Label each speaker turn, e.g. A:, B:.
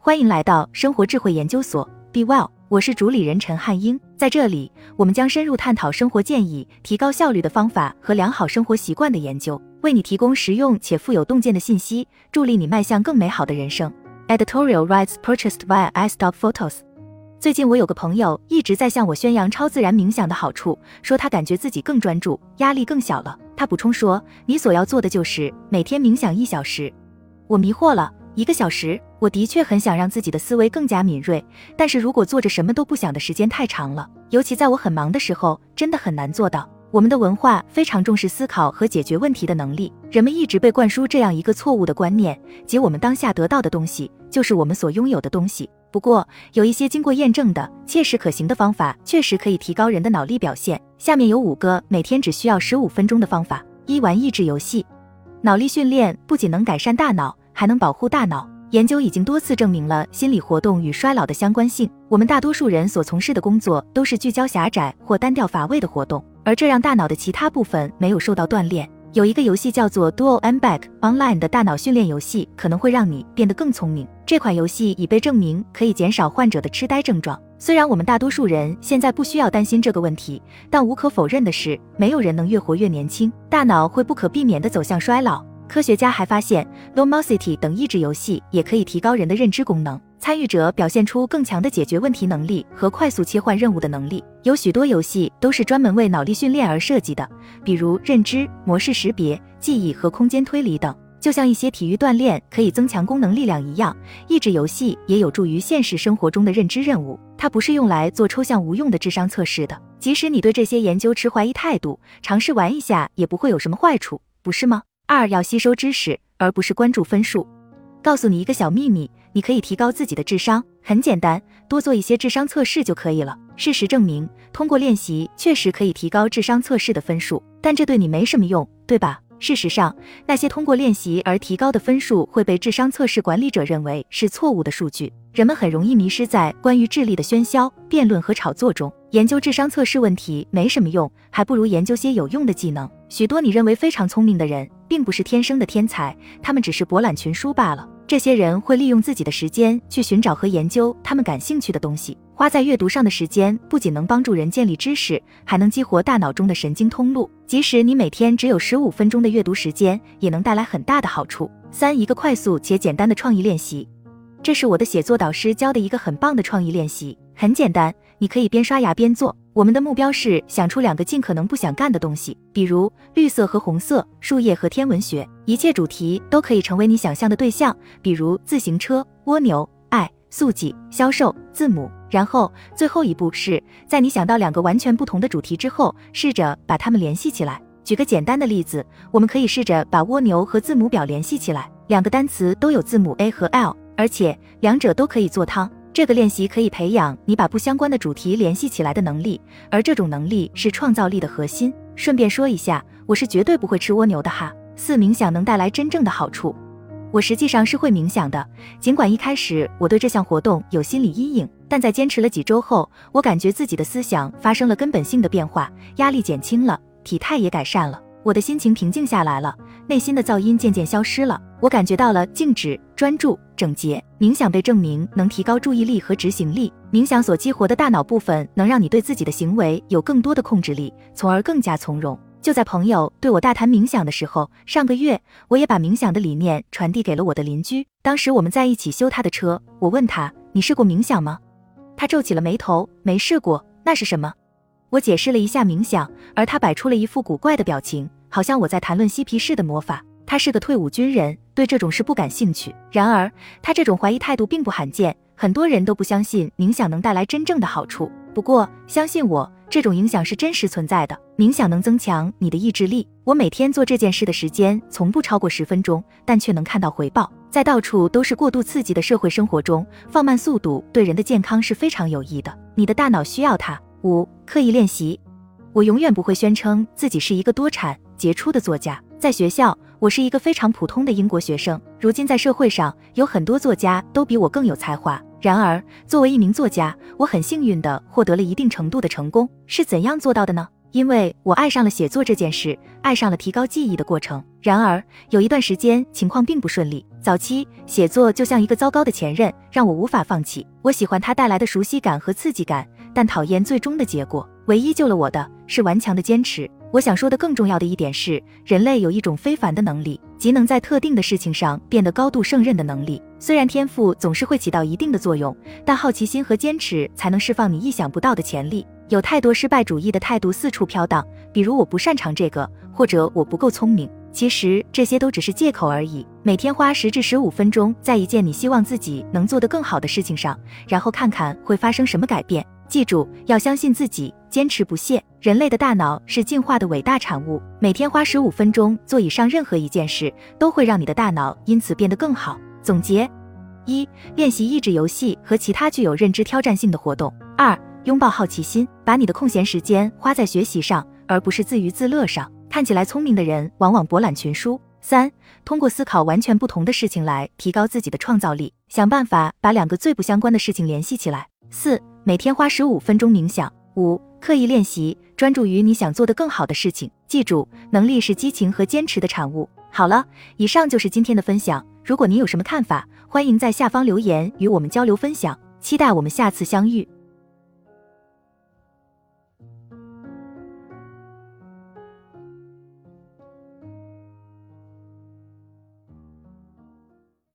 A: 欢迎来到生活智慧研究所，Be Well，我是主理人陈汉英。在这里，我们将深入探讨生活建议、提高效率的方法和良好生活习惯的研究，为你提供实用且富有洞见的信息，助力你迈向更美好的人生。Editorial rights purchased via iStock Photos。最近我有个朋友一直在向我宣扬超自然冥想的好处，说他感觉自己更专注，压力更小了。他补充说：“你所要做的就是每天冥想一小时。”我迷惑了，一个小时。我的确很想让自己的思维更加敏锐，但是如果坐着什么都不想的时间太长了，尤其在我很忙的时候，真的很难做到。我们的文化非常重视思考和解决问题的能力，人们一直被灌输这样一个错误的观念，即我们当下得到的东西就是我们所拥有的东西。不过，有一些经过验证的、切实可行的方法，确实可以提高人的脑力表现。下面有五个每天只需要十五分钟的方法：一、玩益智游戏。脑力训练不仅能改善大脑，还能保护大脑。研究已经多次证明了心理活动与衰老的相关性。我们大多数人所从事的工作都是聚焦狭窄或单调乏味的活动，而这让大脑的其他部分没有受到锻炼。有一个游戏叫做 Dual M Back Online 的大脑训练游戏，可能会让你变得更聪明。这款游戏已被证明可以减少患者的痴呆症状。虽然我们大多数人现在不需要担心这个问题，但无可否认的是，没有人能越活越年轻，大脑会不可避免地走向衰老。科学家还发现，Lomosity 等益智游戏也可以提高人的认知功能，参与者表现出更强的解决问题能力和快速切换任务的能力。有许多游戏都是专门为脑力训练而设计的，比如认知、模式识别、记忆和空间推理等。就像一些体育锻炼可以增强功能力量一样，益智游戏也有助于现实生活中的认知任务。它不是用来做抽象无用的智商测试的。即使你对这些研究持怀疑态度，尝试玩一下也不会有什么坏处，不是吗？二要吸收知识，而不是关注分数。告诉你一个小秘密，你可以提高自己的智商，很简单，多做一些智商测试就可以了。事实证明，通过练习确实可以提高智商测试的分数，但这对你没什么用，对吧？事实上，那些通过练习而提高的分数会被智商测试管理者认为是错误的数据。人们很容易迷失在关于智力的喧嚣、辩论和炒作中。研究智商测试问题没什么用，还不如研究些有用的技能。许多你认为非常聪明的人，并不是天生的天才，他们只是博览群书罢了。这些人会利用自己的时间去寻找和研究他们感兴趣的东西。花在阅读上的时间不仅能帮助人建立知识，还能激活大脑中的神经通路。即使你每天只有十五分钟的阅读时间，也能带来很大的好处。三，一个快速且简单的创意练习。这是我的写作导师教的一个很棒的创意练习，很简单。你可以边刷牙边做。我们的目标是想出两个尽可能不想干的东西，比如绿色和红色、树叶和天文学。一切主题都可以成为你想象的对象，比如自行车、蜗牛、爱、速记、销售、字母。然后最后一步是在你想到两个完全不同的主题之后，试着把它们联系起来。举个简单的例子，我们可以试着把蜗牛和字母表联系起来。两个单词都有字母 A 和 L，而且两者都可以做汤。这个练习可以培养你把不相关的主题联系起来的能力，而这种能力是创造力的核心。顺便说一下，我是绝对不会吃蜗牛的哈。四、冥想能带来真正的好处。我实际上是会冥想的，尽管一开始我对这项活动有心理阴影，但在坚持了几周后，我感觉自己的思想发生了根本性的变化，压力减轻了，体态也改善了。我的心情平静下来了，内心的噪音渐渐消失了，我感觉到了静止、专注、整洁。冥想被证明能提高注意力和执行力，冥想所激活的大脑部分能让你对自己的行为有更多的控制力，从而更加从容。就在朋友对我大谈冥想的时候，上个月我也把冥想的理念传递给了我的邻居。当时我们在一起修他的车，我问他：“你试过冥想吗？”他皱起了眉头：“没试过，那是什么？”我解释了一下冥想，而他摆出了一副古怪的表情，好像我在谈论嬉皮士的魔法。他是个退伍军人，对这种事不感兴趣。然而，他这种怀疑态度并不罕见，很多人都不相信冥想能带来真正的好处。不过，相信我，这种影响是真实存在的。冥想能增强你的意志力。我每天做这件事的时间从不超过十分钟，但却能看到回报。在到处都是过度刺激的社会生活中，放慢速度对人的健康是非常有益的。你的大脑需要它。五、刻意练习。我永远不会宣称自己是一个多产杰出的作家。在学校，我是一个非常普通的英国学生。如今在社会上，有很多作家都比我更有才华。然而，作为一名作家，我很幸运地获得了一定程度的成功。是怎样做到的呢？因为我爱上了写作这件事，爱上了提高记忆的过程。然而，有一段时间情况并不顺利。早期写作就像一个糟糕的前任，让我无法放弃。我喜欢它带来的熟悉感和刺激感，但讨厌最终的结果。唯一救了我的是顽强的坚持。我想说的更重要的一点是，人类有一种非凡的能力，即能在特定的事情上变得高度胜任的能力。虽然天赋总是会起到一定的作用，但好奇心和坚持才能释放你意想不到的潜力。有太多失败主义的态度四处飘荡，比如我不擅长这个，或者我不够聪明。其实这些都只是借口而已。每天花十至十五分钟在一件你希望自己能做得更好的事情上，然后看看会发生什么改变。记住，要相信自己，坚持不懈。人类的大脑是进化的伟大产物。每天花十五分钟做以上任何一件事，都会让你的大脑因此变得更好。总结：一、练习益智游戏和其他具有认知挑战性的活动；二、拥抱好奇心，把你的空闲时间花在学习上，而不是自娱自乐上。看起来聪明的人往往博览群书。三、通过思考完全不同的事情来提高自己的创造力，想办法把两个最不相关的事情联系起来。四、每天花十五分钟冥想。五、刻意练习，专注于你想做的更好的事情。记住，能力是激情和坚持的产物。好了，以上就是今天的分享。如果您有什么看法，欢迎在下方留言与我们交流分享。期待我们下次相遇。